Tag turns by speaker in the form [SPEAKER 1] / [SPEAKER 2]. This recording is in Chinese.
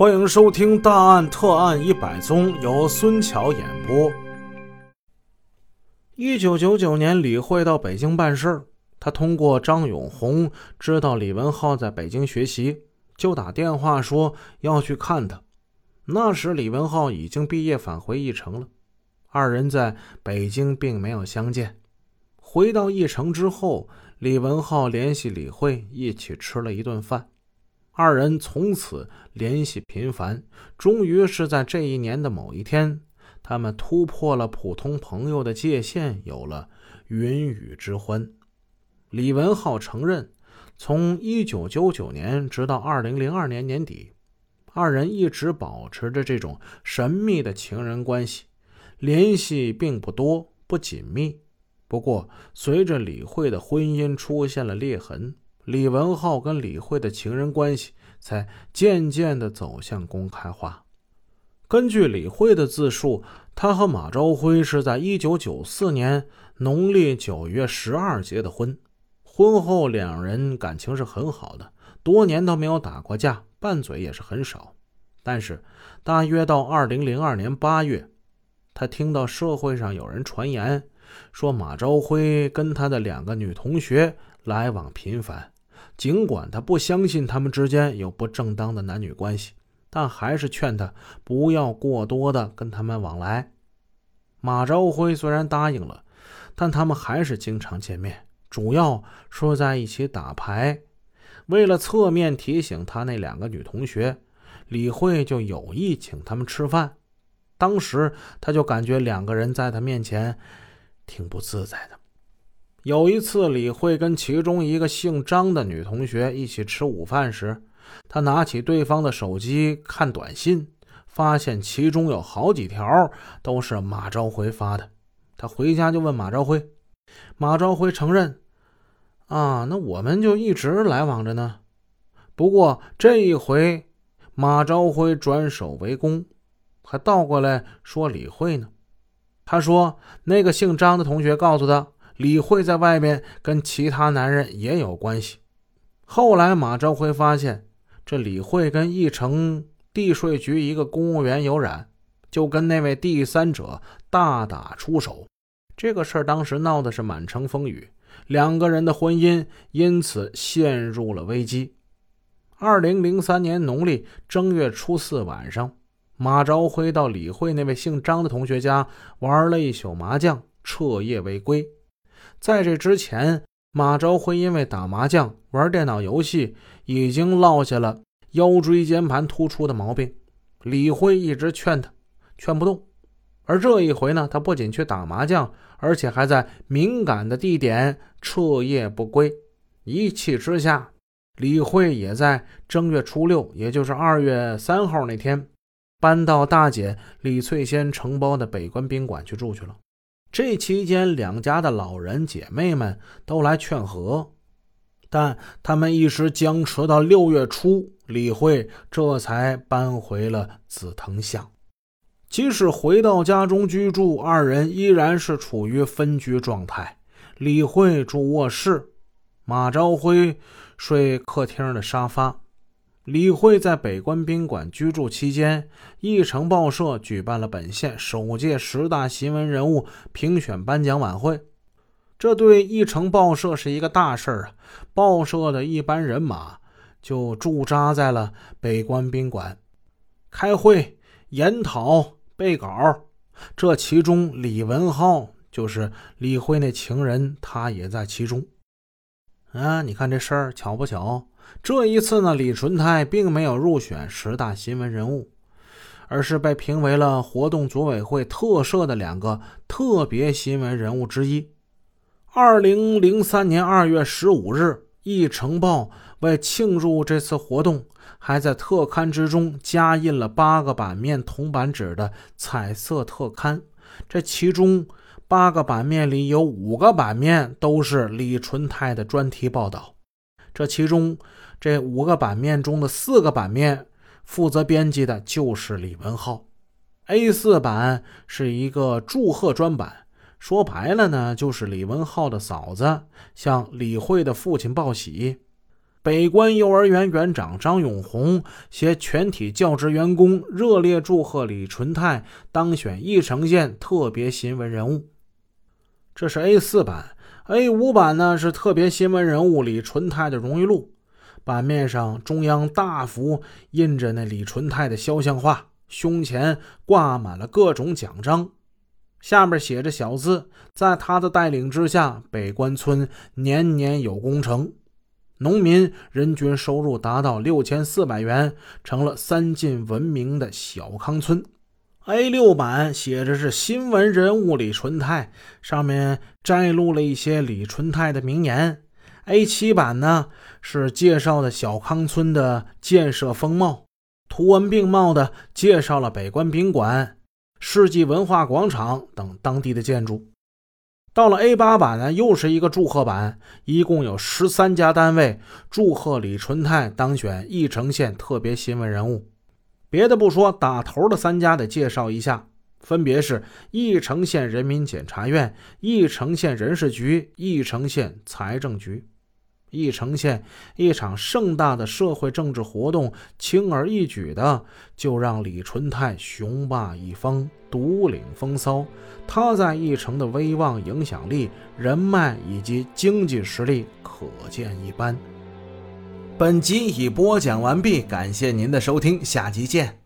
[SPEAKER 1] 欢迎收听《大案特案一百宗》，由孙桥演播。一九九九年，李慧到北京办事他通过张永红知道李文浩在北京学习，就打电话说要去看他。那时李文浩已经毕业返回义城了，二人在北京并没有相见。回到义城之后，李文浩联系李慧一起吃了一顿饭。二人从此联系频繁，终于是在这一年的某一天，他们突破了普通朋友的界限，有了云雨之欢。李文浩承认，从1999年直到2002年年底，二人一直保持着这种神秘的情人关系，联系并不多，不紧密。不过，随着李慧的婚姻出现了裂痕。李文浩跟李慧的情人关系才渐渐的走向公开化。根据李慧的自述，她和马朝辉是在一九九四年农历九月十二结的婚。婚后两人感情是很好的，多年都没有打过架，拌嘴也是很少。但是，大约到二零零二年八月，他听到社会上有人传言，说马朝辉跟他的两个女同学来往频繁。尽管他不相信他们之间有不正当的男女关系，但还是劝他不要过多的跟他们往来。马朝辉虽然答应了，但他们还是经常见面，主要说在一起打牌。为了侧面提醒他那两个女同学，李慧就有意请他们吃饭。当时他就感觉两个人在他面前挺不自在的。有一次，李慧跟其中一个姓张的女同学一起吃午饭时，她拿起对方的手机看短信，发现其中有好几条都是马朝辉发的。她回家就问马朝辉，马朝辉承认：“啊，那我们就一直来往着呢。”不过这一回，马朝辉转守为攻，还倒过来说李慧呢。他说，那个姓张的同学告诉他。李慧在外面跟其他男人也有关系。后来马朝辉发现，这李慧跟义城地税局一个公务员有染，就跟那位第三者大打出手。这个事儿当时闹的是满城风雨，两个人的婚姻因此陷入了危机。二零零三年农历正月初四晚上，马朝辉到李慧那位姓张的同学家玩了一宿麻将，彻夜未归。在这之前，马昭辉因为打麻将、玩电脑游戏，已经落下了腰椎间盘突出的毛病。李慧一直劝他，劝不动。而这一回呢，他不仅去打麻将，而且还在敏感的地点彻夜不归。一气之下，李慧也在正月初六，也就是二月三号那天，搬到大姐李翠仙承包的北关宾馆去住去了。这期间，两家的老人姐妹们都来劝和，但他们一直僵持到六月初，李慧这才搬回了紫藤巷。即使回到家中居住，二人依然是处于分居状态。李慧住卧室，马朝辉睡客厅的沙发。李慧在北关宾馆居住期间，义城报社举办了本县首届十大新闻人物评选颁奖晚会，这对义城报社是一个大事儿啊！报社的一班人马就驻扎在了北关宾馆，开会、研讨、备稿。这其中，李文浩就是李慧那情人，他也在其中。啊，你看这事儿巧不巧？这一次呢，李纯泰并没有入选十大新闻人物，而是被评为了活动组委会特设的两个特别新闻人物之一。二零零三年二月十五日，《一城报》为庆祝这次活动，还在特刊之中加印了八个版面铜版纸的彩色特刊。这其中八个版面里有五个版面都是李纯泰的专题报道。这其中，这五个版面中的四个版面负责编辑的就是李文浩。A4 版是一个祝贺专版，说白了呢，就是李文浩的嫂子向李慧的父亲报喜。北关幼儿园园长张永红携全体教职员工热烈祝贺李纯泰当选义城县特别新闻人物。这是 A 四版，A 五版呢是特别新闻人物李纯泰的荣誉录。版面上中央大幅印着那李纯泰的肖像画，胸前挂满了各种奖章，下面写着小字：“在他的带领之下，北关村年年有工程，农民人均收入达到六千四百元，成了三晋闻名的小康村。” A 六版写着是新闻人物李纯泰，上面摘录了一些李纯泰的名言。A 七版呢是介绍的小康村的建设风貌，图文并茂的介绍了北关宾馆、世纪文化广场等当地的建筑。到了 A 八版呢，又是一个祝贺版，一共有十三家单位祝贺李纯泰当选义城县特别新闻人物。别的不说，打头的三家得介绍一下，分别是义城县人民检察院、义城县人事局、义城县财政局。义城县一场盛大的社会政治活动，轻而易举的就让李纯泰雄霸一方，独领风骚。他在义城的威望、影响力、人脉以及经济实力可见一斑。本集已播讲完毕，感谢您的收听，下集见。